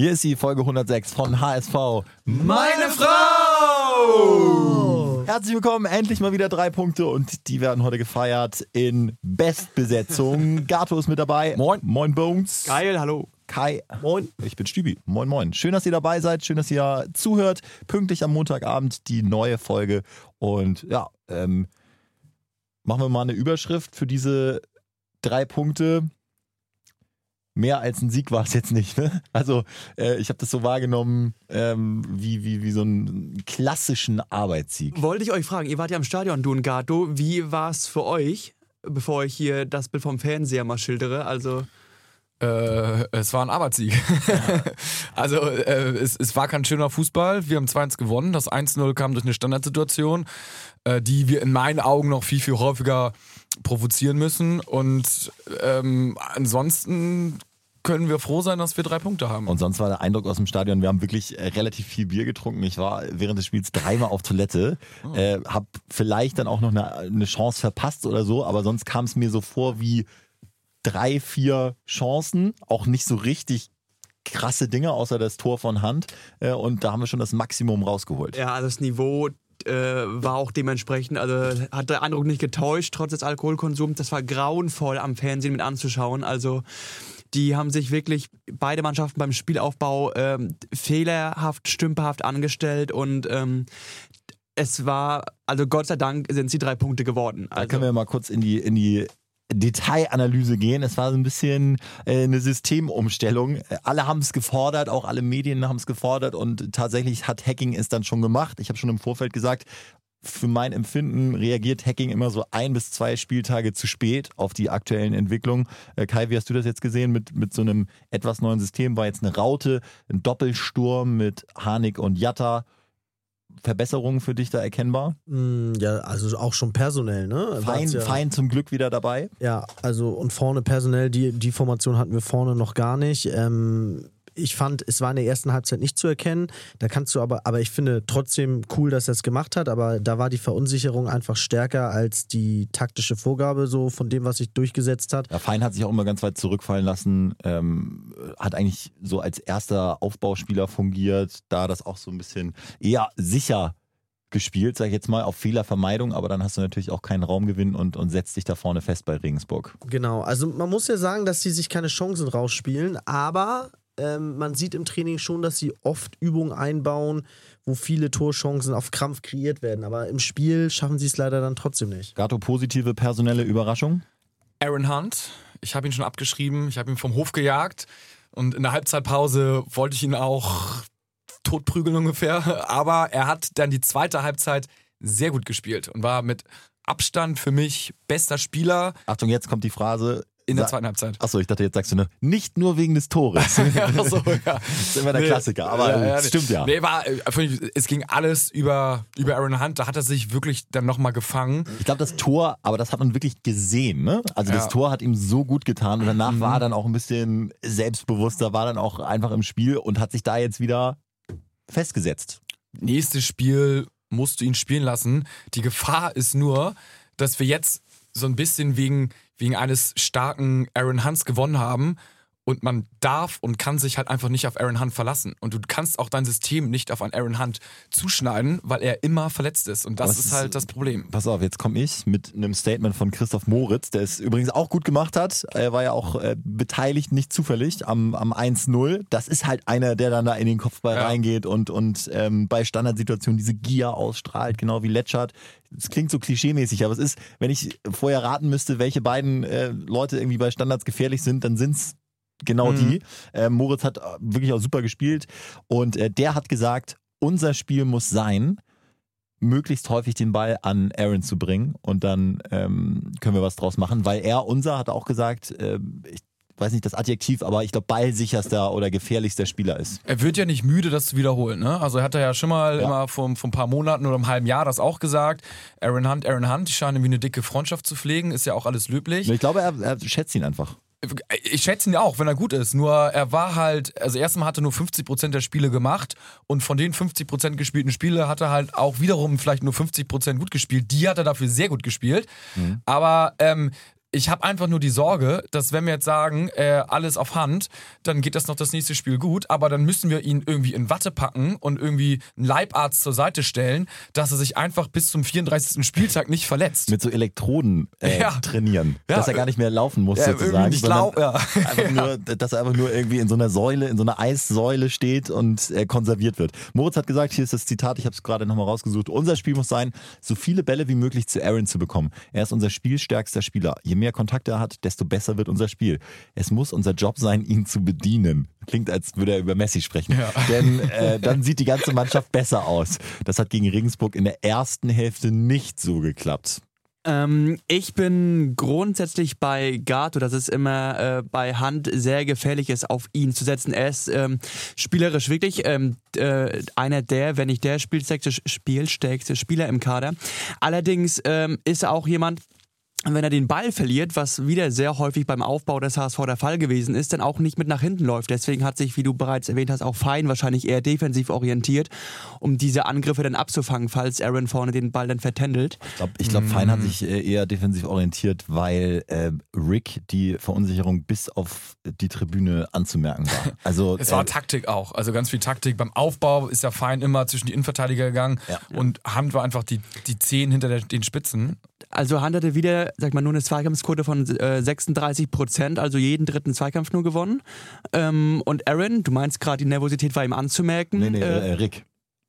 Hier ist die Folge 106 von HSV. Meine Frau! Herzlich willkommen, endlich mal wieder drei Punkte und die werden heute gefeiert in Bestbesetzung. Gato ist mit dabei. Moin. Moin Bones. Geil, hallo. Kai. Moin. Ich bin Stübi. Moin, moin. Schön, dass ihr dabei seid. Schön, dass ihr zuhört. Pünktlich am Montagabend die neue Folge. Und ja, ähm, machen wir mal eine Überschrift für diese drei Punkte. Mehr als ein Sieg war es jetzt nicht. Ne? Also äh, ich habe das so wahrgenommen ähm, wie, wie, wie so einen klassischen Arbeitssieg. Wollte ich euch fragen, ihr wart ja im Stadion, du und Gato. Wie war es für euch, bevor ich hier das Bild vom Fernseher mal schildere? Also Äh, es war ein Arbeitssieg. also äh, es, es war kein schöner Fußball. Wir haben 2-1 gewonnen. Das 1-0 kam durch eine Standardsituation, äh, die wir in meinen Augen noch viel, viel häufiger provozieren müssen. Und ähm, ansonsten können wir froh sein, dass wir drei Punkte haben. Und sonst war der Eindruck aus dem Stadion, wir haben wirklich äh, relativ viel Bier getrunken. Ich war während des Spiels dreimal auf Toilette, Oh. äh, habe vielleicht dann auch noch eine, eine Chance verpasst oder so, aber sonst kam es mir so vor wie drei, vier Chancen, auch nicht so richtig krasse Dinge, außer das Tor von Hand. Äh, und da haben wir schon das Maximum rausgeholt. ja, also das Niveau äh, war auch dementsprechend, also hat der Eindruck nicht getäuscht, trotz des Alkoholkonsums. Das war grauenvoll am Fernsehen mit anzuschauen. Also die haben sich wirklich beide Mannschaften beim Spielaufbau ähm, fehlerhaft, stümperhaft angestellt und ähm, es war, also Gott sei Dank sind es die drei Punkte geworden. Da Also, können wir mal kurz in die, in die Detailanalyse gehen. Es war so ein bisschen äh, eine Systemumstellung. Alle haben es gefordert, auch alle Medien haben es gefordert und tatsächlich hat Hacking es dann schon gemacht. Ich habe schon im Vorfeld gesagt, für mein Empfinden reagiert Hacking immer so ein bis zwei Spieltage zu spät auf die aktuellen Entwicklungen. Äh, Kai, wie hast du das jetzt gesehen mit, mit so einem etwas neuen System? War jetzt eine Raute, ein Doppelsturm mit Harnik und Jatta. Verbesserungen für dich da erkennbar? Mm, Ja, also auch schon personell, ne? Fein, ja, fein zum Glück wieder dabei. Ja, also und vorne personell, die, die Formation hatten wir vorne noch gar nicht. Ähm, ich fand, es war in der ersten Halbzeit nicht zu erkennen. Da kannst du aber, aber ich finde trotzdem cool, dass er es gemacht hat, aber da war die Verunsicherung einfach stärker als die taktische Vorgabe, so von dem, was sich durchgesetzt hat. Ja, Fein hat sich auch immer ganz weit zurückfallen lassen, ähm, hat eigentlich so als erster Aufbauspieler fungiert, da das auch so ein bisschen eher sicher gespielt, sag ich jetzt mal, auf Fehlervermeidung, aber dann hast du natürlich auch keinen Raumgewinn und, und setzt dich da vorne fest bei Regensburg. Genau, also man muss ja sagen, dass sie sich keine Chancen rausspielen, aber ähm, man sieht im Training schon, dass sie oft Übungen einbauen, wo viele Torchancen auf Krampf kreiert werden. Aber im Spiel schaffen sie es leider dann trotzdem nicht. Gato, positive personelle Überraschung? Aaron Hunt, ich habe ihn schon abgeschrieben, ich habe ihn vom Hof gejagt und in der Halbzeitpause wollte ich ihn auch totprügeln ungefähr, aber er hat dann die zweite Halbzeit sehr gut gespielt und war mit Abstand für mich bester Spieler Achtung, jetzt kommt die Phrase. In der zweiten Halbzeit. Achso, ich dachte, jetzt sagst du nur, nicht nur wegen des Tores. Ja, so, ja. Das ist immer der Nee. Klassiker, aber Ja, ja, stimmt ja. Nee, war, äh, es ging alles über, über Aaron Hunt. Da hat er sich wirklich dann nochmal gefangen. Ich glaube, das Tor, aber das hat man wirklich gesehen, ne? Also das Ja. Tor hat ihm so gut getan und danach Mhm. war er dann auch ein bisschen selbstbewusster, war dann auch einfach im Spiel und hat sich da jetzt wieder festgesetzt. Nächstes Spiel musst du ihn spielen lassen. Die Gefahr ist nur, dass wir jetzt so ein bisschen wegen, wegen eines starken Aaron Hunts gewonnen haben. Und man darf und kann sich halt einfach nicht auf Aaron Hunt verlassen. Und du kannst auch dein System nicht auf einen Aaron Hunt zuschneiden, weil er immer verletzt ist. Und das ist ist- halt das Problem. Pass auf, jetzt komme ich mit einem Statement von Christoph Moritz, der es übrigens auch gut gemacht hat. Er war ja auch äh, beteiligt, nicht zufällig, am, am 1-0. Das ist halt einer, der dann da in den Kopfball Ja. reingeht und, und ähm, bei Standardsituationen diese Gier ausstrahlt, genau wie Letschert. Es klingt so klischeemäßig, aber es ist, wenn ich vorher raten müsste, welche beiden äh, Leute irgendwie bei Standards gefährlich sind, dann sind es genau Mhm. die. Äh, Moritz hat äh, wirklich auch super gespielt und äh, der hat gesagt, unser Spiel muss sein, möglichst häufig den Ball an Aaron zu bringen und dann ähm, können wir was draus machen, weil er, unser, hat auch gesagt, äh, ich weiß nicht das Adjektiv, aber ich glaube ballsicherster oder gefährlichster Spieler ist. Er wird ja nicht müde, das zu wiederholen. Ne? Also er hat ja schon mal Ja. immer vor, vor ein paar Monaten oder einem halben Jahr das auch gesagt. Aaron Hunt, Aaron Hunt, die scheinen irgendwie eine dicke Freundschaft zu pflegen, ist ja auch alles löblich. Ich glaube, er, er schätzt ihn einfach. Ich schätze ihn ja auch, wenn er gut ist. Nur er war halt, also erstmal hat er nur 50% der Spiele gemacht und von den 50% gespielten Spiele hat er halt auch wiederum vielleicht nur 50% gut gespielt. Die hat er dafür sehr gut gespielt. Aber ähm, ich habe einfach nur die Sorge, dass wenn wir jetzt sagen, äh, alles auf Hand, dann geht das noch das nächste Spiel gut, aber dann müssen wir ihn irgendwie in Watte packen und irgendwie einen Leibarzt zur Seite stellen, dass er sich einfach bis zum 34. Spieltag nicht verletzt. Mit so Elektroden äh, Ja. trainieren, Ja, dass er gar nicht mehr laufen muss Ja, sozusagen. nicht lau- ja. Einfach nur, dass er einfach nur irgendwie in so einer Säule, in so einer Eissäule steht und äh, konserviert wird. Moritz hat gesagt, hier ist das Zitat, ich habe es gerade nochmal rausgesucht, unser Spiel muss sein, so viele Bälle wie möglich zu Aaron zu bekommen. Er ist unser spielstärkster Spieler. Je mehr Kontakte er hat, desto besser wird unser Spiel. Es muss unser Job sein, ihn zu bedienen. Klingt, als würde er über Messi sprechen. Ja. Denn äh, dann sieht die ganze Mannschaft besser aus. Das hat gegen Regensburg in der ersten Hälfte nicht so geklappt. Ähm, ich bin grundsätzlich bei Gato, dass es immer äh, bei Hand sehr gefährlich ist, auf ihn zu setzen. Er ist ähm, spielerisch wirklich ähm, äh, einer der, wenn nicht der spielstärkste, spielstärkste Spieler im Kader. Allerdings ähm, ist er auch jemand, wenn er den Ball verliert, was wieder sehr häufig beim Aufbau des HSV der Fall gewesen ist, dann auch nicht mit nach hinten läuft. Deswegen hat sich, wie du bereits erwähnt hast, auch Fein wahrscheinlich eher defensiv orientiert, um diese Angriffe dann abzufangen, falls Aaron vorne den Ball dann vertändelt. Ich glaube, glaub, Fein hat sich äh, eher defensiv orientiert, weil äh, Rick die Verunsicherung bis auf die Tribüne anzumerken war. Also Es war äh, Taktik auch, also ganz viel Taktik. Beim Aufbau ist der Fein immer zwischen die Innenverteidiger gegangen Ja. und Hand war einfach die, die Zehn hinter der, den Spitzen. Also Hand hatte wieder, sag mal, nur eine Zweikampfquote von äh, 36 Prozent, also jeden dritten Zweikampf nur gewonnen. Ähm, und Aaron, du meinst gerade, die Nervosität war ihm anzumerken. nee, nee, äh, äh, Rick.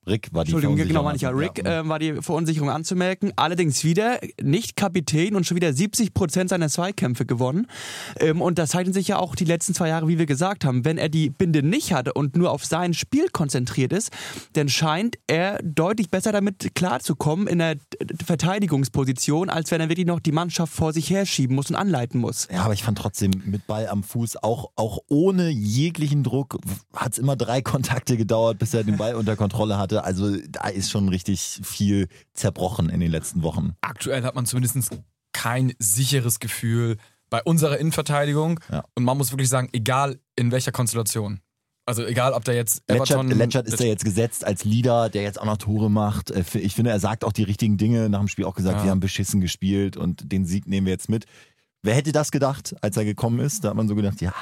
Rick war die Entschuldigung, genau, meine ich ja. Rick Ja. äh, war die Verunsicherung anzumerken. Allerdings wieder nicht Kapitän und schon wieder 70 Prozent seiner Zweikämpfe gewonnen. Ähm, und das zeichnet sich ja auch die letzten zwei Jahre, wie wir gesagt haben. Wenn er die Binde nicht hatte und nur auf sein Spiel konzentriert ist, dann scheint er deutlich besser damit klarzukommen in der Verteidigungsposition, als wenn er wirklich noch die Mannschaft vor sich herschieben muss und anleiten muss. Ja, aber ich fand trotzdem mit Ball am Fuß, auch, auch ohne jeglichen Druck, hat es immer drei Kontakte gedauert, bis er den Ball unter Kontrolle hatte. Also da ist schon richtig viel zerbrochen in den letzten Wochen. Aktuell hat man zumindest kein sicheres Gefühl bei unserer Innenverteidigung. Ja. Und man muss wirklich sagen, egal in welcher Konstellation. Also egal, ob da jetzt Everton... Letschert ist ja jetzt gesetzt als Leader, der jetzt auch noch Tore macht. Äh, Ich finde, er sagt auch die richtigen Dinge. Nach dem Spiel auch gesagt, Ja. wir haben beschissen gespielt und den Sieg nehmen wir jetzt mit. Wer hätte das gedacht, als er gekommen ist? Da hat man so gedacht, ja,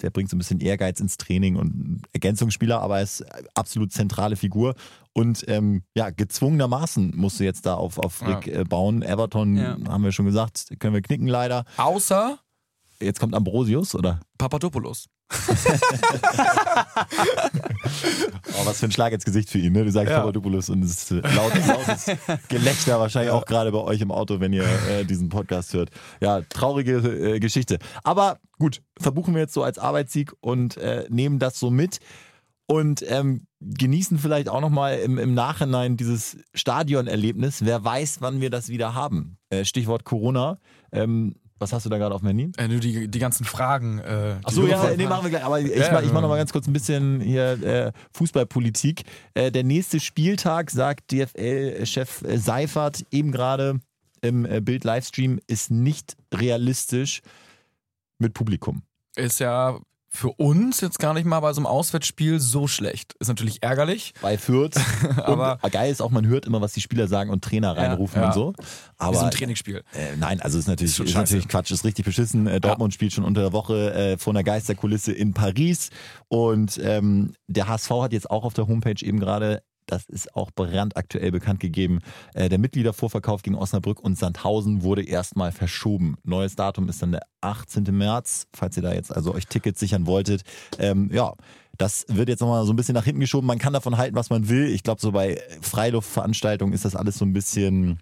der bringt so ein bisschen Ehrgeiz ins Training und Ergänzungsspieler, aber er ist absolut zentrale Figur. Und ähm, ja, gezwungenermaßen musst du jetzt da auf, auf Rick äh, bauen. Everton, Ja. haben wir schon gesagt, können wir knicken leider. Außer Jetzt kommt Ambrosius, oder? Papadopoulos. Oh, was für ein Schlag ins Gesicht für ihn, ne? Du sagst Ja. Papadopoulos und es ist äh, laut, lautes Gelächter wahrscheinlich auch gerade bei euch im Auto, wenn ihr äh, diesen Podcast hört. Ja, traurige äh, Geschichte. Aber gut, verbuchen wir jetzt so als Arbeitssieg und äh, nehmen das so mit und ähm, genießen vielleicht auch nochmal im, im Nachhinein dieses Stadionerlebnis. Wer weiß, wann wir das wieder haben. Äh, Stichwort Corona. Ähm, was hast du da gerade auf dem Handy? Äh, nur die, die ganzen Fragen. Äh, Achso, ja, nee, machen wir gleich. Aber ich, Ja, mach, ich mach noch ja. mal ganz kurz ein bisschen hier äh, Fußballpolitik. Äh, der nächste Spieltag, sagt DFL-Chef äh, Seifert eben gerade im äh, Bild-Livestream, ist nicht realistisch mit Publikum. Ist ja für uns jetzt gar nicht mal bei so einem Auswärtsspiel so schlecht. Ist natürlich ärgerlich, Bei Fürth. aber und, geil ist auch, man hört immer, was die Spieler sagen und Trainer reinrufen ja. und so. Aber so ein Trainingsspiel. Äh, nein, also ist natürlich, Ist ist natürlich Quatsch, ist richtig beschissen. Äh, Dortmund spielt schon unter der Woche äh, vor einer Geisterkulisse in Paris und ähm, der HSV hat jetzt auch auf der Homepage eben gerade, das ist auch brandaktuell bekannt gegeben, äh, der Mitgliedervorverkauf gegen Osnabrück und Sandhausen wurde erstmal verschoben. Neues Datum ist dann der 18. März, falls ihr da jetzt also euch Tickets sichern wolltet. Ähm, ja, das wird jetzt nochmal so ein bisschen nach hinten geschoben. Man kann davon halten, was man will. Ich glaube, so bei Freiluftveranstaltungen ist das alles so ein bisschen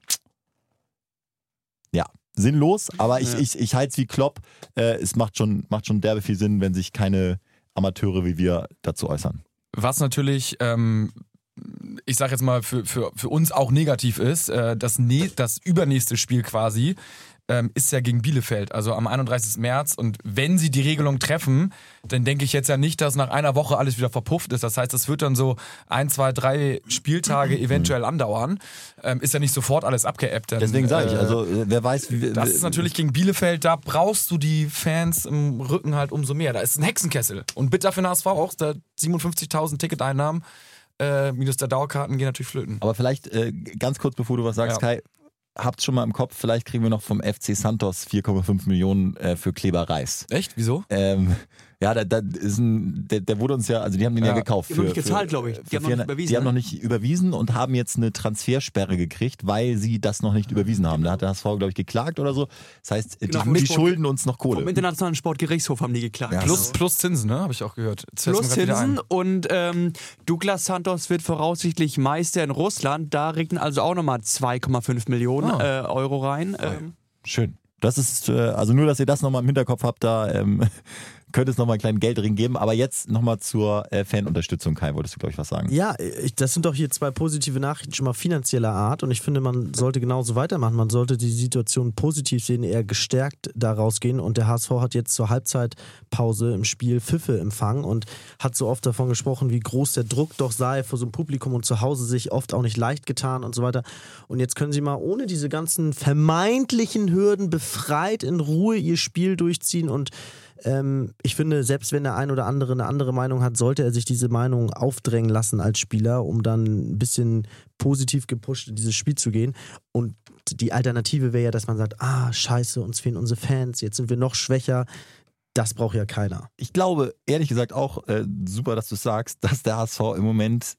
ja, sinnlos, aber ich, Ja. ich, ich halte es wie Klopp. Äh, es macht schon, macht schon derbe viel Sinn, wenn sich keine Amateure wie wir dazu äußern. Was natürlich, ähm, ich sag jetzt mal, für, für, für uns auch negativ ist, äh, das, ne das übernächste Spiel quasi ähm, ist ja gegen Bielefeld, also am 31. März. Und wenn sie die Regelung treffen, dann denke ich jetzt ja nicht, dass nach einer Woche alles wieder verpufft ist. Das heißt, es wird dann so ein, zwei, drei Spieltage eventuell andauern. Ähm, ist ja nicht sofort alles abgeebbt. denn, Deswegen sage ich, äh, also äh, wer weiß, wie Das ist natürlich gegen Bielefeld, da brauchst du die Fans im Rücken halt umso mehr. Da ist ein Hexenkessel. Und bitter für den HSV auch, da 57.000 Ticketeinnahmen, äh, minus der Dauerkarten gehen natürlich flöten. Aber vielleicht äh, ganz kurz, bevor du was sagst, Ja. Kai, habt's schon mal im Kopf, vielleicht kriegen wir noch vom FC Santos 4,5 Millionen äh, für Kleber Reis. Echt? Wieso? Ähm, ja, da, da ist ein, der, der wurde uns ja, also die haben den ja, Ja. gekauft. Die haben noch nicht gezahlt, glaube ich. Die für haben noch nicht 400 überwiesen, Die haben ne? noch nicht überwiesen und haben jetzt eine Transfersperre gekriegt, weil sie das noch nicht überwiesen haben. Da hat der HSV, glaube ich, geklagt oder so. Das heißt, Genau, die, vom die Sport- schulden uns noch Vom Kohle. Internationalen Sportgerichtshof haben die geklagt. Ja, Plus, so. plus Zinsen, ne? Habe ich auch gehört. Fällt's Plus Zinsen und ähm, Douglas Santos wird voraussichtlich Meister in Russland. Da regnen also auch nochmal 2,5 Millionen Ah. äh, Euro rein. Ähm, Schön. Das ist, äh, also nur, dass ihr das nochmal im Hinterkopf habt, da ähm, könnte es nochmal einen kleinen Geldring geben. Aber jetzt nochmal zur äh, Fanunterstützung. Kai, wolltest du, glaube ich, was sagen? Ja, ich, das sind doch hier zwei positive Nachrichten schon mal finanzieller Art und ich finde, man sollte genauso weitermachen. Man sollte die Situation positiv sehen, eher gestärkt da rausgehen und der HSV hat jetzt zur Halbzeitpause im Spiel Pfiffe empfangen und hat so oft davon gesprochen, wie groß der Druck doch sei vor so einem Publikum und zu Hause sich oft auch nicht leicht getan und so weiter. Und jetzt können sie mal ohne diese ganzen vermeintlichen Hürden befreit in Ruhe ihr Spiel durchziehen und ähm, ich finde, selbst wenn der ein oder andere eine andere Meinung hat, sollte er sich diese Meinung aufdrängen lassen als Spieler, um dann ein bisschen positiv gepusht in dieses Spiel zu gehen. Und die Alternative wäre ja, dass man sagt, ah, scheiße, uns fehlen unsere Fans, jetzt sind wir noch schwächer. Das braucht ja keiner. Ich glaube, ehrlich gesagt auch, äh, super, dass du sagst, dass der HSV im Moment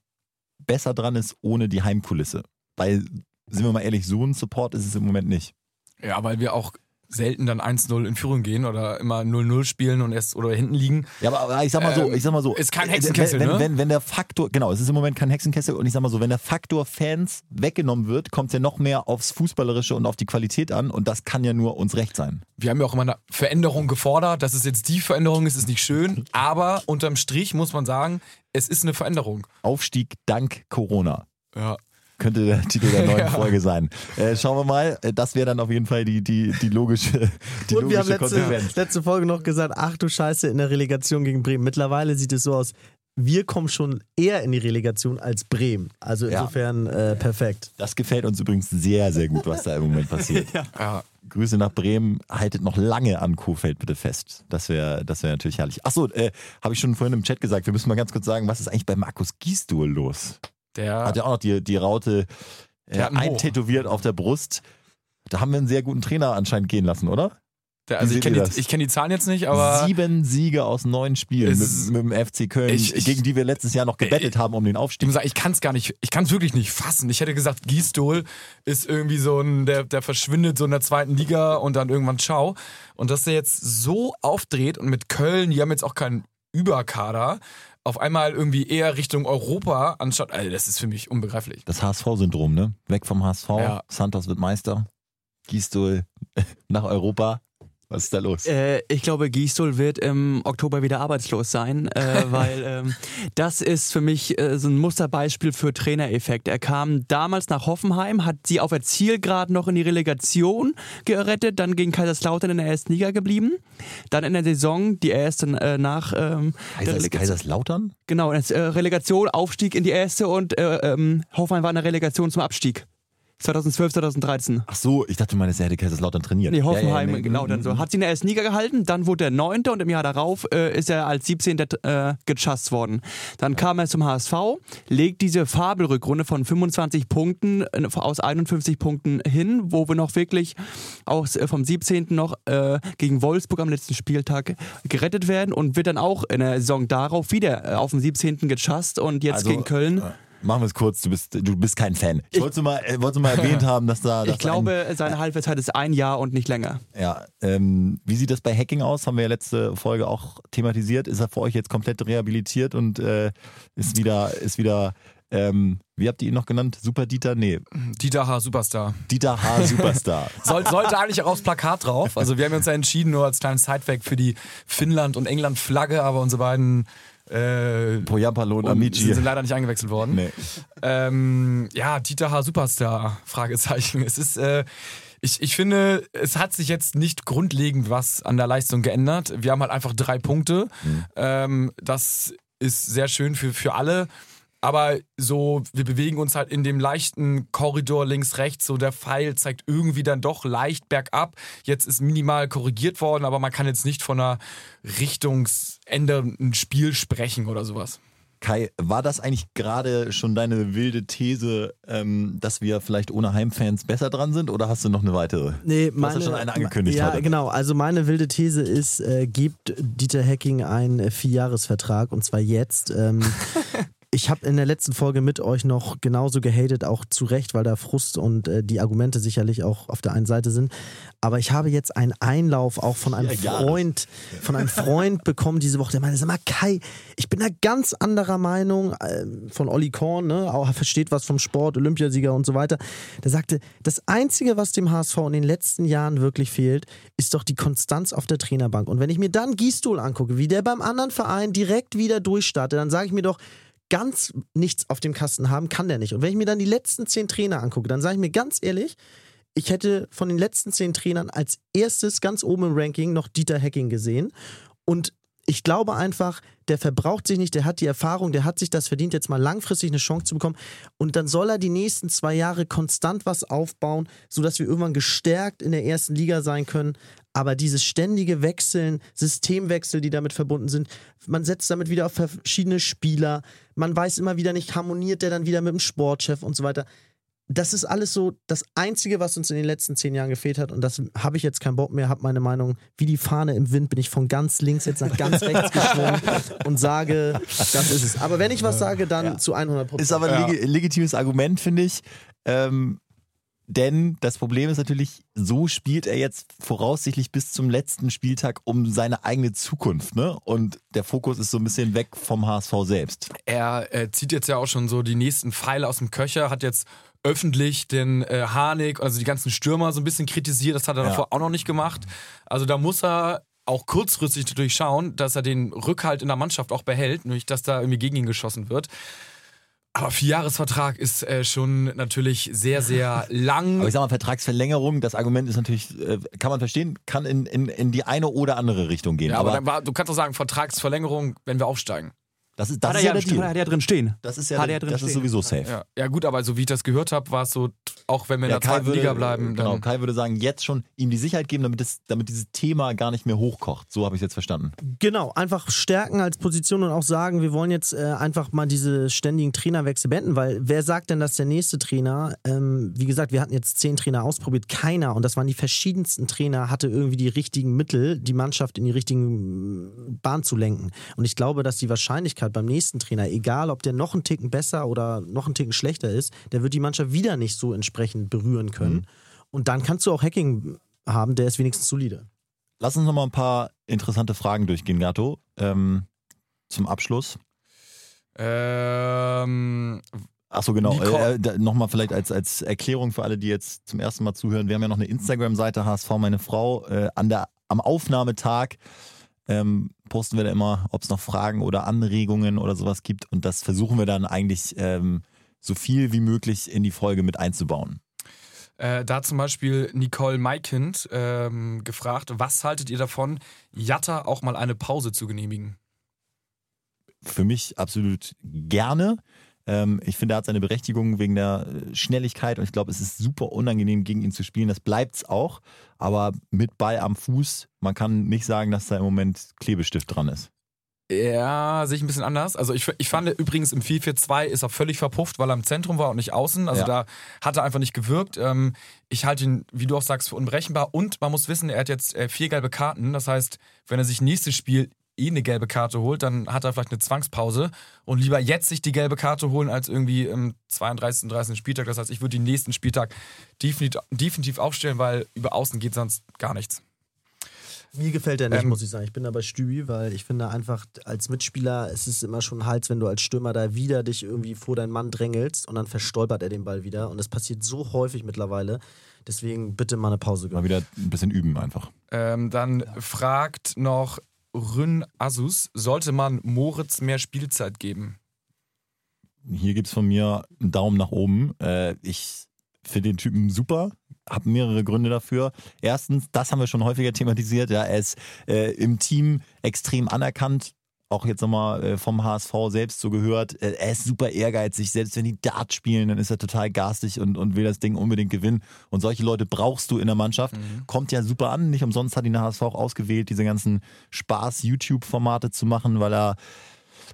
besser dran ist ohne die Heimkulisse. Weil, sind wir mal ehrlich, so ein Support ist es im Moment nicht. Ja, weil wir auch selten dann 1-0 in Führung gehen oder immer 0-0 spielen und erst oder hinten liegen. Ja, aber, ich sag mal so, Ähm, ich sag mal so. ist kein äh, Hexenkessel, wenn, ne? wenn, wenn der Faktor, genau, es ist im Moment kein Hexenkessel und ich sag mal so, wenn der Faktor Fans weggenommen wird, kommt es ja noch mehr aufs Fußballerische und auf die Qualität an und das kann ja nur uns recht sein. Wir haben ja auch immer eine Veränderung gefordert. Dass es jetzt die Veränderung ist, ist nicht schön. Aber unterm Strich muss man sagen, es ist eine Veränderung. Aufstieg dank Corona. Ja. Könnte der Titel der neuen Ja. Folge sein. Äh, schauen wir mal. Äh, Das wäre dann auf jeden Fall die, die, die logische, die und wir haben logische letzte, Konsequenz. letzte Folge noch gesagt, ach du Scheiße, in der Relegation gegen Bremen. Mittlerweile sieht es so aus, wir kommen schon eher in die Relegation als Bremen. Also Ja. insofern äh, perfekt. Das gefällt uns übrigens sehr, sehr gut, was da im Moment passiert. ja. Grüße nach Bremen. Haltet noch lange an Kofeld bitte fest. Das wäre das wär natürlich herrlich. Achso, äh, habe ich schon vorhin im Chat gesagt. Wir müssen mal ganz kurz sagen, was ist eigentlich bei Markus Giestuhl los? Der, Hat ja auch noch die, die Raute äh, eintätowiert auf der Brust. Da haben wir einen sehr guten Trainer anscheinend gehen lassen, oder? der, also ich kenne die, ich kenn die Zahlen jetzt nicht, aber Sieben Siege aus neun Spielen mit, mit dem FC Köln, Ich- ich- gegen die wir letztes Jahr noch gebettet haben um den ich Aufstieg. sagen, ich kann es gar nicht, ich kann es wirklich nicht fassen. Ich hätte gesagt, Gießdol ist irgendwie so ein, der, der verschwindet so in der zweiten Liga und dann irgendwann ciao. Und dass der jetzt so aufdreht und mit Köln, die haben jetzt auch keinen Überkader, auf einmal irgendwie eher Richtung Europa, anstatt, also das ist für mich unbegreiflich. Das HSV-Syndrom, ne? Weg vom HSV, Ja. Santos wird Meister, Giestuhl nach Europa. Was ist da los? Äh, ich glaube, Gisdol wird im Oktober wieder arbeitslos sein, äh, weil ähm, das ist für mich äh, so ein Musterbeispiel für Trainereffekt. Er kam damals nach Hoffenheim, hat sie auf der Zielgrad noch in die Relegation gerettet, dann gegen Kaiserslautern in der ersten Liga geblieben, dann in der Saison die erste äh, nach ähm, Kaisers. Kaiserslautern? Genau, äh, Relegation, Aufstieg in die erste und äh, ähm, Hoffenheim war in der Relegation zum Abstieg. 2012, 2013. Ach so, ich dachte mal, er hätte Kaiserslautern trainiert. Nee, Hoffenheim, Ja, ja, nee, genau, mm, dann so. mm. Hat sie in der ersten Liga gehalten, dann wurde er Neunter und im Jahr darauf äh, ist er als 17. Äh, gechast worden. Dann kam er zum HSV, legt diese Fabelrückrunde von 25 Punkten äh, aus 51 Punkten hin, wo wir noch wirklich aus, äh, vom 17. noch äh, gegen Wolfsburg am letzten Spieltag gerettet werden und wird dann auch in der Saison darauf wieder äh, auf dem 17. gechast und jetzt Also, gegen Köln. Machen wir es kurz, du bist, du bist kein Fan. Ich wollte mal, äh, wollte mal erwähnt haben, dass da. Dass Ich glaube, seine Halbwertszeit ist ein Jahr und nicht länger. Ein, ja, ähm, wie sieht das bei Hacking aus? Haben wir ja letzte Folge auch thematisiert. Ist er für euch jetzt komplett rehabilitiert und äh, ist wieder, ist wieder, ähm, wie habt ihr ihn noch genannt? Super Dieter? Nee, Dieter H. Superstar. Dieter H. Superstar. Soll, sollte eigentlich auch aufs Plakat drauf. Also wir haben uns ja entschieden, nur als kleinen Sidefact für die Finnland- und England-Flagge, aber unsere beiden äh, Poyampalo und sind, Amici. sind leider nicht eingewechselt worden. Nee. Ähm, ja, Dieter H. Superstar, Fragezeichen. Es ist, äh, ich, ich finde, es hat sich jetzt nicht grundlegend was an der Leistung geändert. Wir haben halt einfach drei Punkte. Ähm, das ist sehr schön für, für alle. Aber so, wir bewegen uns halt in dem leichten Korridor links-rechts. So der Pfeil zeigt irgendwie dann doch leicht bergab. Jetzt ist minimal korrigiert worden, aber man kann jetzt nicht von einer richtungsändernden Spiel sprechen oder sowas. Kai, war das eigentlich gerade schon deine wilde These, ähm, dass wir vielleicht ohne Heimfans besser dran sind oder hast du noch eine weitere? Nee, du meine, hast ja schon eine angekündigt Ja, heute. genau. Also meine wilde These ist, äh, gibt Dieter Hecking einen Vierjahresvertrag und zwar jetzt. Ähm, ich habe in der letzten Folge mit euch noch genauso gehatet, auch zu Recht, weil da Frust und äh, die Argumente sicherlich auch auf der einen Seite sind. Aber ich habe jetzt einen Einlauf auch von einem Ja, ja. Freund, von einem Freund bekommen diese Woche, der meinte, sag mal Kai, ich bin da ganz anderer Meinung äh, von Olli Korn, ne, auch versteht was vom Sport, Olympiasieger und so weiter. Der sagte, das Einzige, was dem HSV in den letzten Jahren wirklich fehlt, ist doch die Konstanz auf der Trainerbank. Und wenn ich mir dann Gisdol angucke, wie der beim anderen Verein direkt wieder durchstartet, dann sage ich mir doch, ganz nichts auf dem Kasten haben kann der nicht. Und wenn ich mir dann die letzten zehn Trainer angucke, dann sage ich mir ganz ehrlich, ich hätte von den letzten zehn Trainern als erstes ganz oben im Ranking noch Dieter Hecking gesehen. Und ich glaube einfach, der verbraucht sich nicht, der hat die Erfahrung, der hat sich das verdient, jetzt mal langfristig eine Chance zu bekommen. Und dann soll er die nächsten zwei Jahre konstant was aufbauen, sodass wir irgendwann gestärkt in der ersten Liga sein können. Aber dieses ständige Wechseln, Systemwechsel, die damit verbunden sind, man setzt damit wieder auf verschiedene Spieler, man weiß immer wieder nicht, harmoniert der dann wieder mit dem Sportchef und so weiter. Das ist alles so das Einzige, was uns in den letzten zehn Jahren gefehlt hat. Und das habe ich jetzt keinen Bock mehr, habe meine Meinung, wie die Fahne im Wind, bin ich von ganz links jetzt nach ganz rechts geschwungen und sage, das ist es. Aber wenn ich was sage, dann zu 100 Prozent. Ist aber ein legi legitimes Argument, finde ich. Ähm, denn das Problem ist natürlich, so spielt er jetzt voraussichtlich bis zum letzten Spieltag um seine eigene Zukunft. Ne? Und der Fokus ist so ein bisschen weg vom HSV selbst. Er äh, zieht jetzt ja auch schon so die nächsten Pfeile aus dem Köcher, hat jetzt öffentlich den äh, Harnik, also die ganzen Stürmer so ein bisschen kritisiert. Das hat er Ja. davor auch noch nicht gemacht. Also da muss er auch kurzfristig natürlich schauen, dass er den Rückhalt in der Mannschaft auch behält, nicht, dass da irgendwie gegen ihn geschossen wird. Aber Vierjahresvertrag ist äh, schon natürlich sehr, sehr lang. Aber ich sag mal, Vertragsverlängerung, das Argument ist natürlich, äh, kann man verstehen, kann in, in, in die eine oder andere Richtung gehen. ja, aber, aber dann war, du kannst doch sagen, Vertragsverlängerung, wenn wir aufsteigen. Das ist, das hat, ist er ja ja, der Deal. hat er ja drin stehen. Das ist ja Hat der, er drin das ist stehen. sowieso safe. Ja, ja gut, aber so wie ich das gehört habe, war es so, auch wenn wir in Ja, der zweiten Liga bleiben, genau, Kai würde sagen, jetzt schon ihm die Sicherheit geben, damit, es, damit dieses Thema gar nicht mehr hochkocht. So habe ich es jetzt verstanden. Genau, einfach stärken als Position und auch sagen, wir wollen jetzt äh, einfach mal diese ständigen Trainerwechsel beenden, weil wer sagt denn, dass der nächste Trainer, ähm, wie gesagt, wir hatten jetzt zehn Trainer ausprobiert, keiner, und das waren die verschiedensten Trainer, hatte irgendwie die richtigen Mittel, die Mannschaft in die richtigen Bahn zu lenken. Und ich glaube, dass die Wahrscheinlichkeit beim nächsten Trainer, egal ob der noch einen Ticken besser oder noch einen Ticken schlechter ist, der wird die Mannschaft wieder nicht so entsprechend berühren können. Und dann kannst du auch Hacking haben, der ist wenigstens solide. Lass uns noch mal ein paar interessante Fragen durchgehen, Gato. Ähm, zum Abschluss. ähm, Achso, genau. Äh, Nochmal vielleicht als, als Erklärung für alle, die jetzt zum ersten Mal zuhören. Wir haben ja noch eine Instagram-Seite, HSV meine Frau. Äh, an der, am Aufnahmetag ähm, posten wir da immer, ob es noch Fragen oder Anregungen oder sowas gibt. Und das versuchen wir dann eigentlich ähm, so viel wie möglich in die Folge mit einzubauen. Äh, da hat zum Beispiel Nicole Maikind ähm, gefragt, was haltet ihr davon, Jatta auch mal eine Pause zu genehmigen? Für mich absolut gerne. Ähm, ich finde, er hat seine Berechtigung wegen der äh, Schnelligkeit und ich glaube, es ist super unangenehm, gegen ihn zu spielen. Das bleibt es auch. Aber mit Ball am Fuß, man kann nicht sagen, dass da im Moment Klebestift dran ist. Ja, sehe ich ein bisschen anders. Also ich, ich fand übrigens im 4-4-2 ist er völlig verpufft, weil er im Zentrum war und nicht außen. Also Ja. da hat er einfach nicht gewirkt. Ähm, ich halte ihn, wie du auch sagst, für unberechenbar. Und man muss wissen, er hat jetzt äh, vier gelbe Karten. Das heißt, wenn er sich nächstes Spiel eh eine gelbe Karte holt, dann hat er vielleicht eine Zwangspause und lieber jetzt sich die gelbe Karte holen, als irgendwie im 32. 30. Spieltag. Das heißt, ich würde den nächsten Spieltag definitiv, definitiv aufstellen, weil über außen geht sonst gar nichts. Mir gefällt er nicht, Ähm, muss ich sagen. Ich bin da bei Stübi, weil ich finde einfach, als Mitspieler, es ist immer schon Hals, wenn du als Stürmer da wieder dich irgendwie vor deinen Mann drängelst und dann verstolpert er den Ball wieder. Und das passiert so häufig mittlerweile. Deswegen bitte mal eine Pause Mal gönnen. wieder ein bisschen üben einfach. Ähm, dann fragt noch Rün Asus, sollte man Moritz mehr Spielzeit geben? Hier gibt es von mir einen Daumen nach oben. Äh, ich finde den Typen super. Habe mehrere Gründe dafür. Erstens, das haben wir schon häufiger thematisiert. Ja, er ist äh, im Team extrem anerkannt. Auch jetzt nochmal äh, vom HSV selbst so gehört. Äh, er ist super ehrgeizig. Selbst wenn die Dart spielen, dann ist er total garstig und, und will das Ding unbedingt gewinnen. Und solche Leute brauchst du in der Mannschaft. Kommt ja super an. Nicht umsonst hat ihn der HSV auch ausgewählt, diese ganzen Spaß-YouTube-Formate zu machen, weil er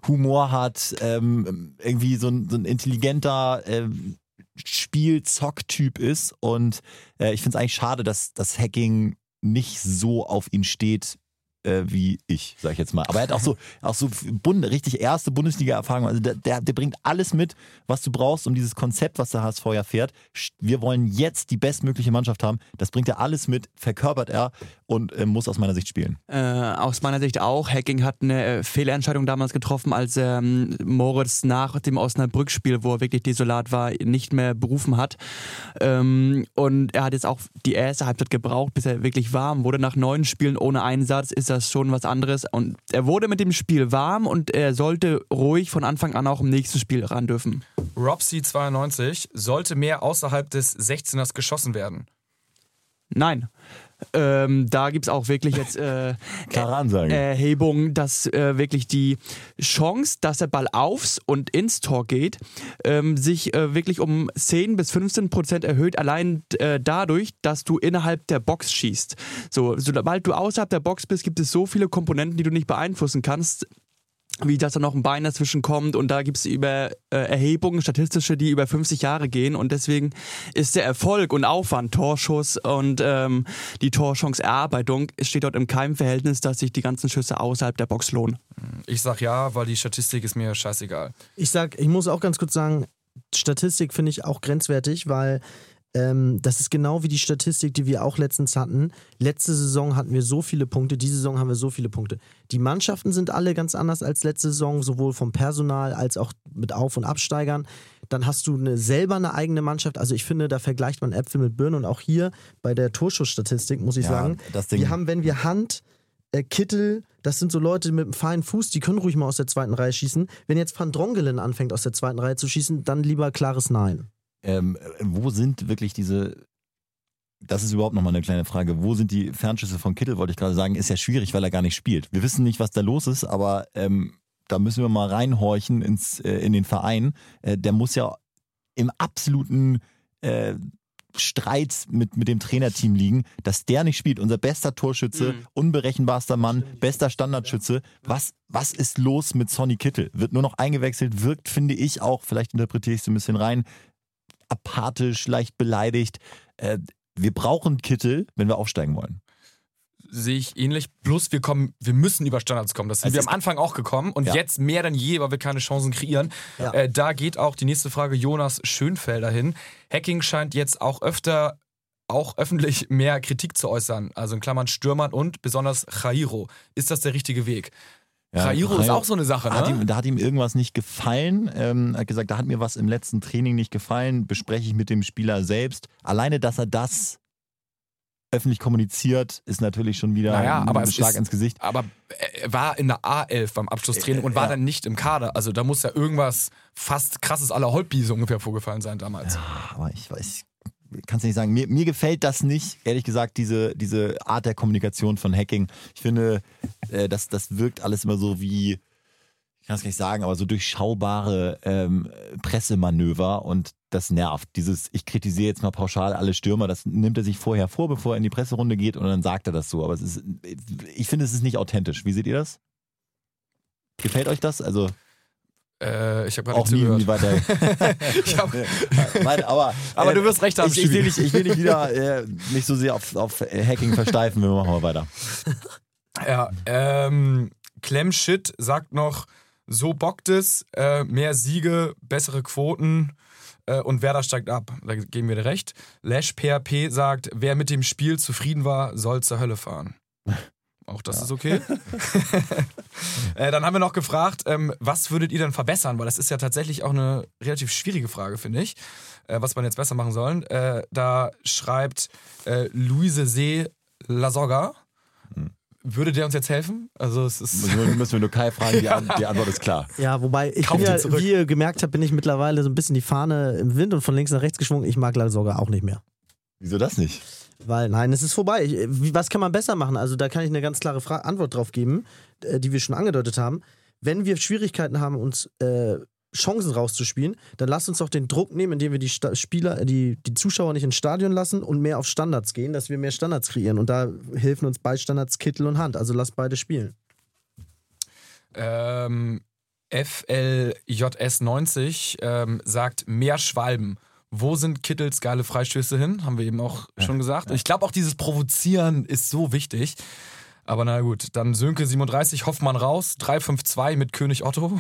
Humor hat, ähm, irgendwie so ein, so ein intelligenter ähm, Spiel-Zock-Typ ist. Und äh, ich finde es eigentlich schade, dass das Hacking nicht so auf ihn steht, äh, wie ich, sag ich jetzt mal. Aber er hat auch so, auch so Bund, richtig erste Bundesliga-Erfahrung. Also der, der, der bringt alles mit, was du brauchst, um dieses Konzept, was der HSV ja fährt. Wir wollen jetzt die bestmögliche Mannschaft haben. Das bringt er alles mit, verkörpert er und äh, muss aus meiner Sicht spielen. Äh, aus meiner Sicht auch. Hacking hat eine äh, Fehlentscheidung damals getroffen, als ähm, Moritz nach dem Osnabrück-Spiel, wo er wirklich desolat war, nicht mehr berufen hat. Ähm, und er hat jetzt auch die erste Halbzeit gebraucht, bis er wirklich warm wurde. Nach neun Spielen ohne Einsatz ist das schon was anderes. Und er wurde mit dem Spiel warm und er sollte ruhig von Anfang an auch im nächsten Spiel ran dürfen. Robsy92 sollte mehr außerhalb des 16ers geschossen werden. Nein. Ähm, da gibt es auch wirklich jetzt äh, Ansage. Erhebungen, dass äh, wirklich die Chance, dass der Ball aufs und ins Tor geht, ähm, sich äh, wirklich um 10 bis 15 Prozent erhöht, allein äh, dadurch, dass du innerhalb der Box schießt. So, sobald du außerhalb der Box bist, gibt es so viele Komponenten, die du nicht beeinflussen kannst wie dass da noch ein Bein dazwischen kommt und da gibt es über äh, Erhebungen, statistische, die über 50 Jahre gehen und deswegen ist der Erfolg und Aufwand, Torschuss und ähm, die Torchanceerarbeitung steht dort im Keimverhältnis, dass sich die ganzen Schüsse außerhalb der Box lohnen. Ich sag ja, weil die Statistik ist mir scheißegal. Ich sag, ich muss auch ganz kurz sagen, Statistik finde ich auch grenzwertig, weil ähm, das ist genau wie die Statistik, die wir auch letztens hatten. Letzte Saison hatten wir so viele Punkte, diese Saison haben wir so viele Punkte. Die Mannschaften sind alle ganz anders als letzte Saison, sowohl vom Personal als auch mit Auf- und Absteigern. Dann hast du eine, selber eine eigene Mannschaft. Also ich finde, da vergleicht man Äpfel mit Birnen und auch hier bei der Torschussstatistik muss ich Ja, sagen, wir haben, wenn wir Hand, äh, Kittel, das sind so Leute mit einem feinen Fuß, die können ruhig mal aus der zweiten Reihe schießen. Wenn jetzt Van Drongelen anfängt, aus der zweiten Reihe zu schießen, dann lieber klares Nein. Ähm, wo sind wirklich diese. Das ist überhaupt nochmal eine kleine Frage. Wo sind die Fernschüsse von Kittel, wollte ich gerade sagen, ist ja schwierig, weil er gar nicht spielt. Wir wissen nicht, was da los ist, aber ähm, da müssen wir mal reinhorchen ins, äh, in den Verein. Äh, der muss ja im absoluten äh, Streit mit, mit dem Trainerteam liegen, dass der nicht spielt. Unser bester Torschütze, Mhm. unberechenbarster Mann, bester Standardschütze. Was, was ist los mit Sonny Kittel? Wird nur noch eingewechselt, wirkt, finde ich auch, vielleicht interpretiere ich es ein bisschen rein, apathisch, leicht beleidigt. Äh, wir brauchen Kittel, wenn wir aufsteigen wollen. Sehe ich ähnlich. Plus wir kommen, wir müssen über Standards kommen. Das sind wir am Anfang auch gekommen und Ja. jetzt mehr denn je, weil wir keine Chancen kreieren. Ja. Äh, da geht auch die nächste Frage Jonas Schönfelder hin. Hacking scheint jetzt auch öfter auch öffentlich mehr Kritik zu äußern. Also in Klammern Stürmern und besonders Jairo. Ist das der richtige Weg? Jairo ist auch so eine Sache, Hat ne? ihm, da hat ihm irgendwas nicht gefallen. Ähm, hat gesagt, da hat mir was im letzten Training nicht gefallen. Bespreche ich mit dem Spieler selbst. Alleine, dass er das öffentlich kommuniziert, ist natürlich schon wieder Naja, aber ein es Schlag ist- ins Gesicht. Aber er war in der A11 beim Abschlusstraining und war ja. dann nicht im Kader. Also da muss ja irgendwas fast krasses aller Holtby so ungefähr vorgefallen sein damals. Aber ich weiß, kannst du nicht sagen. Mir, mir gefällt das nicht, ehrlich gesagt, diese, diese Art der Kommunikation von Hacking. Ich finde, äh, das, das wirkt alles immer so wie, ich kann es gar nicht sagen, aber so durchschaubare ähm, Pressemanöver und das nervt. Dieses, ich kritisiere jetzt mal pauschal alle Stürmer, das nimmt er sich vorher vor, bevor er in die Presserunde geht und dann sagt er das so. Aber es ist, ich finde, es ist nicht authentisch. Wie seht ihr das? Gefällt euch das? Also Äh, ich habe gerade auch nicht nie, nie weiter. Hab, aber, Aber äh, du wirst recht haben, Ich, ich, will, nicht, ich will nicht wieder äh, mich so sehr auf, auf Hacking versteifen. Wir machen mal weiter. Ja, ähm, Clem Shit sagt noch, so bockt es, äh, mehr Siege, bessere Quoten äh, und Werder steigt ab. Da geben wir dir recht. Lash PHP sagt, wer mit dem Spiel zufrieden war, soll zur Hölle fahren. Auch das ist okay. äh, dann haben wir noch gefragt, ähm, was würdet ihr denn verbessern? Weil das ist ja tatsächlich auch eine relativ schwierige Frage, finde ich, äh, was man jetzt besser machen sollen. Äh, da schreibt äh, Luise See Lasogga. Würde der uns jetzt helfen? Also es ist. Müssen wir, nur Kai fragen, die, An- die Antwort ist klar. Ja, wobei ich Kauft bin ja, wie ihr gemerkt habt, bin ich mittlerweile so ein bisschen die Fahne im Wind und von links nach rechts geschwungen. Ich mag sogar auch nicht mehr. Wieso das nicht? Weil, nein, es ist vorbei. Was kann man besser machen? Also, da kann ich eine ganz klare Fra Antwort drauf geben, äh, die wir schon angedeutet haben. Wenn wir Schwierigkeiten haben, uns äh, Chancen rauszuspielen, dann lasst uns doch den Druck nehmen, indem wir die Sta Spieler, äh, die, die Zuschauer nicht ins Stadion lassen und mehr auf Standards gehen, dass wir mehr Standards kreieren. Und da helfen uns bei Standards Kittel und Hand. Also lasst beide spielen. Ähm, FLJS90 ähm, sagt mehr Schwalben. Wo sind Kittels geile Freistöße hin? Haben wir eben auch schon gesagt. Und ich glaube auch dieses Provozieren ist so wichtig. Aber na gut, dann Sönke 37, Hoffmann raus, 352 mit König Otto.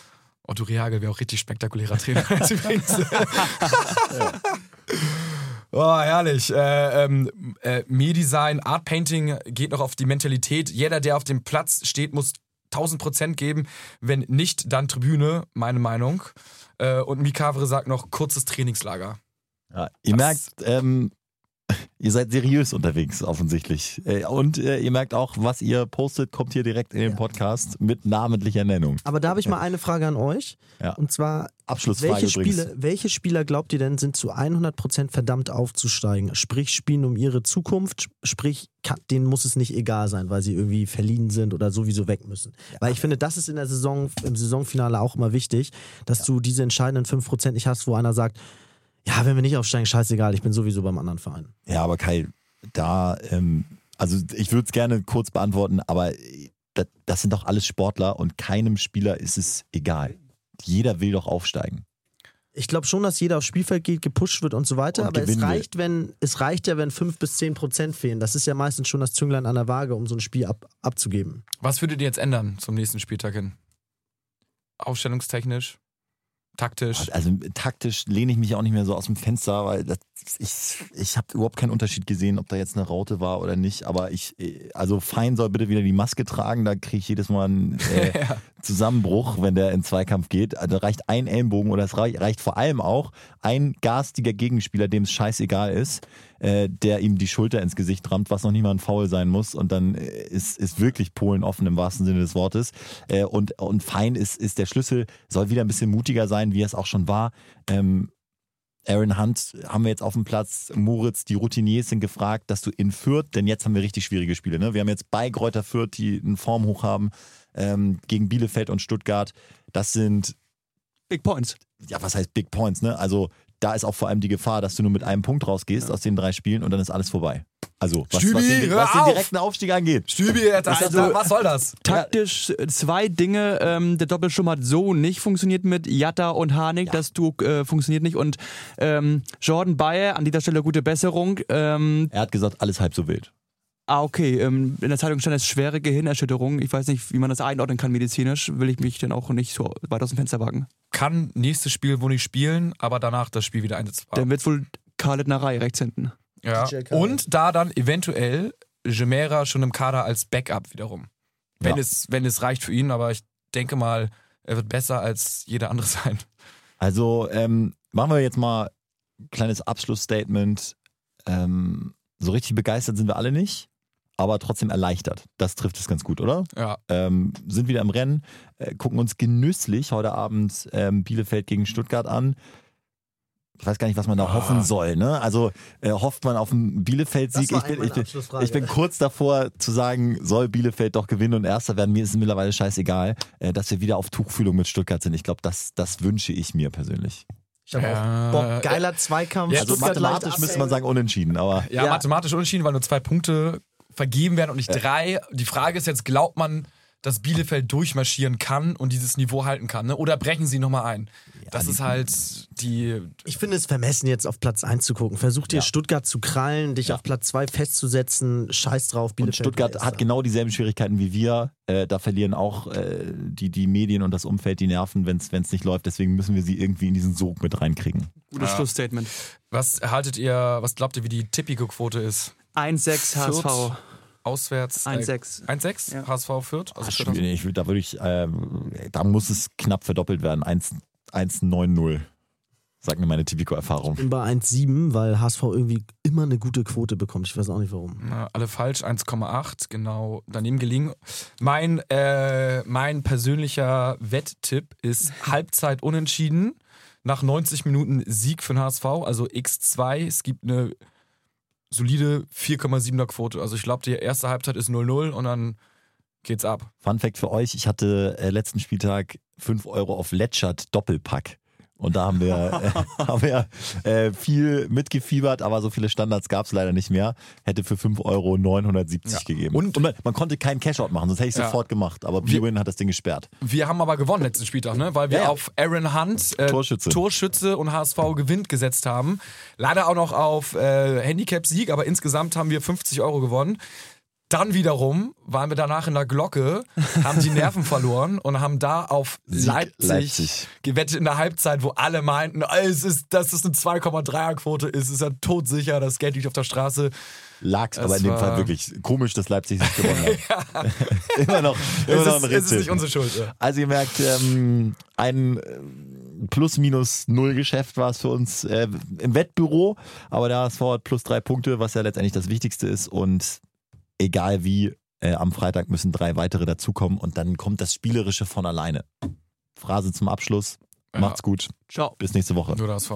Otto Reagel wäre auch richtig spektakulärer Trainer. als übrigens. Oh, herrlich. Äh, ähm, äh, Medesign, Art Painting geht noch auf die Mentalität. Jeder, der auf dem Platz steht, muss 1000 Prozent geben. Wenn nicht, dann Tribüne, meine Meinung. Äh, und Mikavre sagt noch kurzes Trainingslager. Ja, ihr Das- merkt, ähm, ihr seid seriös unterwegs, offensichtlich. Äh, Und äh, ihr merkt auch, was ihr postet, kommt hier direkt in den Podcast mit namentlicher Nennung. Aber da habe ich mal eine Frage an euch. Ja. Und zwar, Abschlussfrage welche. Spiele, welche Spieler glaubt ihr denn sind zu 100% verdammt aufzusteigen? Sprich, spielen um ihre Zukunft, sprich, denen muss es nicht egal sein, weil sie irgendwie verliehen sind oder sowieso weg müssen. Weil ich finde, das ist in der Saison, im Saisonfinale auch immer wichtig, dass du diese entscheidenden 5% nicht hast, wo einer sagt, ja, wenn wir nicht aufsteigen, scheißegal, ich bin sowieso beim anderen Verein. Ja, aber Kai, da, ähm, also ich würde es gerne kurz beantworten, aber das, das sind doch alles Sportler und keinem Spieler ist es egal. Jeder will doch aufsteigen. Ich glaube schon, dass jeder aufs Spielfeld geht, gepusht wird und so weiter, Und aber es reicht, wenn, es reicht ja, wenn 5 bis 10 Prozent fehlen. Das ist ja meistens schon das Zünglein an der Waage, um so ein Spiel ab, abzugeben. Was würdet ihr jetzt ändern zum nächsten Spieltag hin? Aufstellungstechnisch? Taktisch? Also taktisch lehne ich mich auch nicht mehr so aus dem Fenster, weil das, ich, ich habe überhaupt keinen Unterschied gesehen, ob da jetzt eine Raute war oder nicht. Aber ich, äh, also Fein soll bitte wieder die Maske tragen, da kriege ich jedes Mal einen äh, Zusammenbruch, wenn der in Zweikampf geht. Also da reicht ein Ellenbogen oder es reicht, reicht vor allem auch ein garstiger Gegenspieler, dem es scheißegal ist, äh, der ihm die Schulter ins Gesicht rammt, was noch nicht mal ein Foul sein muss. Und dann äh, ist, ist wirklich Polen offen im wahrsten Sinne des Wortes. Äh, und, und Fein ist, ist der Schlüssel, soll wieder ein bisschen mutiger sein, wie er es auch schon war. Ähm, Aaron Hunt haben wir jetzt auf dem Platz, Moritz, die Routiniers sind gefragt, dass du in Fürth, denn jetzt haben wir richtig schwierige Spiele. Ne? Wir haben jetzt bei Kräuter Fürth, die einen Formhoch haben, ähm, gegen Bielefeld und Stuttgart. Das sind, Big Points. ja, was heißt Big Points, ne? Also da ist auch vor allem die Gefahr, dass du nur mit einem Punkt rausgehst aus den drei Spielen und dann ist alles vorbei. Also, was, Stübi, was, den, was den direkten Aufstieg angeht. Stübi, das, Also- was soll das? Taktisch zwei Dinge. Ähm, der Doppelsturm hat so nicht funktioniert mit Jatta und Harnik. Das Duo äh, funktioniert nicht. Und ähm, Jordan Bayer, an dieser Stelle gute Besserung. Ähm, Er hat gesagt, alles halb so wild. Ah, okay. Ähm, in der Zeitung stand es schwere Gehirnerschütterung. Ich weiß nicht, wie man das einordnen kann medizinisch. Will ich mich dann auch nicht so weit aus dem Fenster wagen. Kann nächstes Spiel wohl nicht spielen, aber danach das Spiel wieder einsetzbar. Dann wird wohl Khaled Narei rechts hinten. Ja. Und da dann eventuell Gemera schon im Kader als Backup wiederum. Wenn, Ja. es, wenn es reicht für ihn, aber ich denke mal, er wird besser als jeder andere sein. Also ähm, machen wir jetzt mal ein kleines Abschlussstatement. Ähm, so richtig begeistert sind wir alle nicht, aber trotzdem erleichtert. Das trifft es ganz gut, oder? Ja. Ähm, sind wieder im Rennen, äh, gucken uns genüsslich heute Abend ähm, Bielefeld gegen Stuttgart an. Ich weiß gar nicht, was man da Ah. hoffen soll. Ne? Also äh, hofft man auf einen Bielefeld-Sieg. Ich bin, ich, bin, ich bin kurz davor zu sagen, soll Bielefeld doch gewinnen und Erster werden. Mir ist es mittlerweile scheißegal, äh, dass wir wieder auf Tuchfühlung mit Stuttgart sind. Ich glaube, das, das wünsche ich mir persönlich. Ich habe Ja. auch Bock. Geiler Zweikampf. Ja, Also mathematisch müsste man sagen unentschieden, aber Ja, Ja. mathematisch unentschieden, weil nur zwei Punkte vergeben werden und nicht drei. Die Frage ist jetzt, glaubt man, dass Bielefeld durchmarschieren kann und dieses Niveau halten kann? Ne? Oder brechen sie nochmal ein? das die- ist halt die. Ich finde es vermessen, jetzt auf Platz 1 zu gucken. Versuch dir Ja. Stuttgart zu krallen, dich auf Platz 2 festzusetzen. Scheiß drauf, Und Bielefeld. Stuttgart wird hat genau dieselben Schwierigkeiten wie wir. Äh, da verlieren auch äh, die, die Medien und das Umfeld die Nerven, wenn es nicht läuft. Deswegen müssen wir sie irgendwie in diesen Sog mit reinkriegen. Gutes Ja. Schlussstatement. Was haltet ihr, was glaubt ihr, wie die Tipico-Quote ist? 1-6 HSV. Fürth, Auswärts. 1-6. 1-6? Ja. HSV Fürth? Ah, Also Fürth- schwierig. Ich, da würde ich, äh, da muss es knapp verdoppelt werden. 1 1-9-0. Sagt mir meine Tipico-Erfahrung. Ich bin bei 1,7, weil HSV irgendwie immer eine gute Quote bekommt. Ich weiß auch nicht warum. Na, alle falsch, 1,8, genau daneben gelegen. Mein, äh, mein persönlicher Wetttipp ist Halbzeit unentschieden. Nach 90 Minuten Sieg für den HSV, also X2. Es gibt eine solide 4,7er Quote. Also ich glaube, die erste Halbzeit ist 0-0 und dann geht's ab. Fun Fact für euch: Ich hatte äh, letzten Spieltag 5 Euro auf Letschert Doppelpack. Und da haben wir, äh, haben wir äh, viel mitgefiebert, aber so viele Standards gab es leider nicht mehr. Hätte für 5 Euro 970 Ja. gegeben. Und- man, man konnte keinen Cashout machen, sonst hätte ich Ja. sofort gemacht. Aber B-Win hat das Ding gesperrt. Wir haben aber gewonnen letzten Spieltag, ne? weil wir Ja, ja. auf Aaron Hunt, äh, Torschütze. Torschütze und HSV gewinnt gesetzt haben. Leider auch noch auf äh, Handicap-Sieg, aber insgesamt haben wir 50 Euro gewonnen. Dann wiederum waren wir danach in der Glocke, haben die Nerven verloren und haben da auf Leipzig, Leipzig. gewettet in der Halbzeit, wo alle meinten, "Ah, es ist, dass es eine 2,3er-Quote ist, ist ja todsicher, das Geld liegt auf der Straße. Lag's aber Es in dem Fall wirklich komisch, dass Leipzig nicht gewonnen hat. immer noch, immer Es noch ist, ein es ist Rätsel. nicht unsere Schuld. ja. Also ihr merkt, ähm, ein äh, Plus-Minus-Null-Geschäft war es für uns äh, im Wettbüro, aber der HSV hat plus drei Punkte, was ja letztendlich das Wichtigste ist und egal wie, äh, am Freitag müssen drei weitere dazukommen und dann kommt das Spielerische von alleine. Phrase zum Abschluss. Ja. Macht's gut. Ciao. Bis nächste Woche. Nur der HSV.